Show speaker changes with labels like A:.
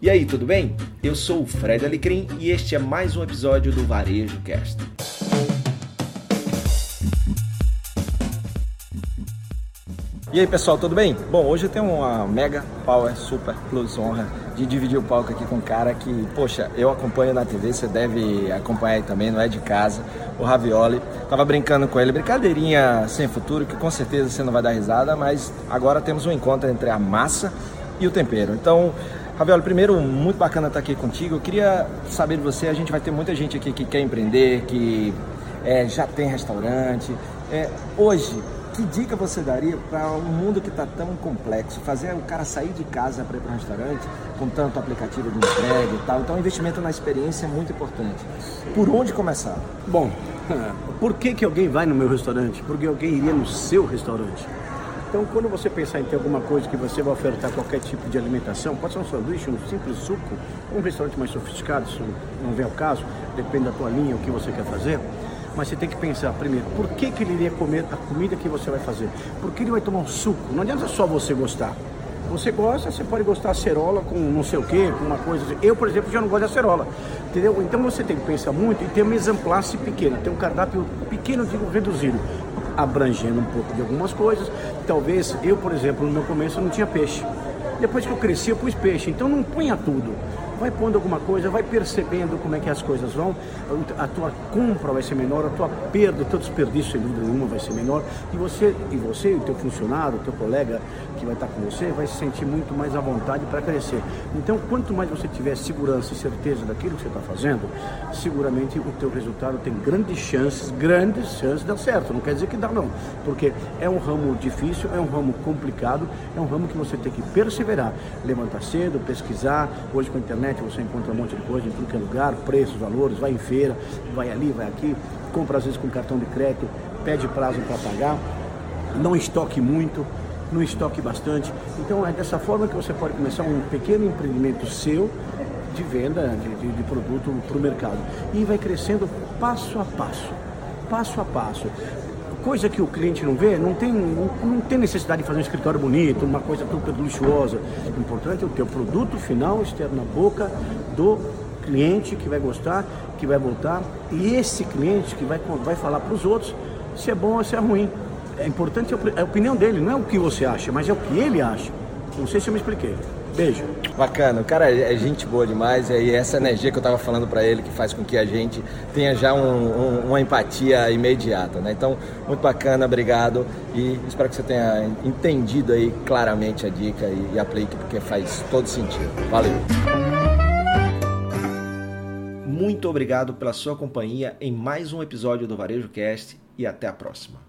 A: E aí, tudo bem? Eu sou o Fred Alecrim e este é mais um episódio do Varejo Cast. E aí pessoal, tudo bem? Bom, hoje eu tenho uma mega power super plus honra de dividir o palco aqui com um cara que, poxa, eu acompanho na TV, você deve acompanhar também, não é de casa, o Ravioli. Tava brincando com ele, brincadeirinha sem futuro, que com certeza você não vai dar risada, mas agora temos um encontro entre a massa e o tempero. Então, Ravioli, primeiro, muito bacana estar aqui contigo. Eu queria saber de você, a gente vai ter muita gente aqui que quer empreender, que é, já tem restaurante. É, hoje, que dica você daria para um mundo que está tão complexo? Fazer o cara sair de casa para ir para um restaurante, com tanto aplicativo de entrega e tal. Então, investimento na experiência é muito importante. Por onde começar?
B: Bom, por que, que alguém vai no meu restaurante? Porque alguém iria no seu restaurante. Então, quando você pensar em ter alguma coisa que você vai ofertar qualquer tipo de alimentação, pode ser um sanduíche, um simples suco, um restaurante mais sofisticado, isso não vem ao caso, depende da tua linha, o que você quer fazer. Mas você tem que pensar primeiro, por que, que ele iria comer a comida que você vai fazer? Por que ele vai tomar um suco? Não adianta só você gostar. Você gosta, você pode gostar de acerola com não sei o que, com uma coisa assim. Eu, por exemplo, já não gosto de acerola. Entendeu? Então você tem que pensar muito e ter uma exemplace pequena, ter um cardápio pequeno, digo, reduzido abrangendo um pouco de algumas coisas. Talvez eu, por exemplo, no meu começo não tinha peixe. Depois que eu cresci, eu pus peixe. Então não punha tudo vai pondo alguma coisa, vai percebendo como é que as coisas vão, a tua compra vai ser menor, a tua perda, o teu desperdício, sem dúvida nenhuma, vai ser menor, e você, e você, o teu funcionário, o teu colega que vai estar com você, vai se sentir muito mais à vontade para crescer. Então, quanto mais você tiver segurança e certeza daquilo que você está fazendo, seguramente o teu resultado tem grandes chances, grandes chances de dar certo. Não quer dizer que dá não, porque é um ramo difícil, é um ramo complicado, é um ramo que você tem que perseverar, levantar cedo, pesquisar, hoje com a internet internet você encontra um monte de coisa em tudo que é lugar, preços, valores, vai em feira, vai ali, vai aqui, compra às vezes com cartão de crédito, pede prazo para pagar, não estoque muito, não estoque bastante. Então é dessa forma que você pode começar um pequeno empreendimento seu de venda de, de, de produto para o mercado. E vai crescendo passo a passo, passo a passo coisa que o cliente não vê, não tem, não, tem necessidade de fazer um escritório bonito, uma coisa super luxuosa. O importante é o teu produto final esteja na boca do cliente que vai gostar, que vai voltar, e esse cliente que vai, vai falar para os outros se é bom ou se é ruim. É importante a opinião dele, não é o que você acha, mas é o que ele acha. Não sei se eu me expliquei. Beijo.
A: Bacana, o cara é gente boa demais e essa energia que eu estava falando para ele que faz com que a gente tenha já um, um, uma empatia imediata, né? Então, muito bacana, obrigado e espero que você tenha entendido aí claramente a dica e, e aplique porque faz todo sentido. Valeu. Muito obrigado pela sua companhia em mais um episódio do Varejo Cast e até a próxima.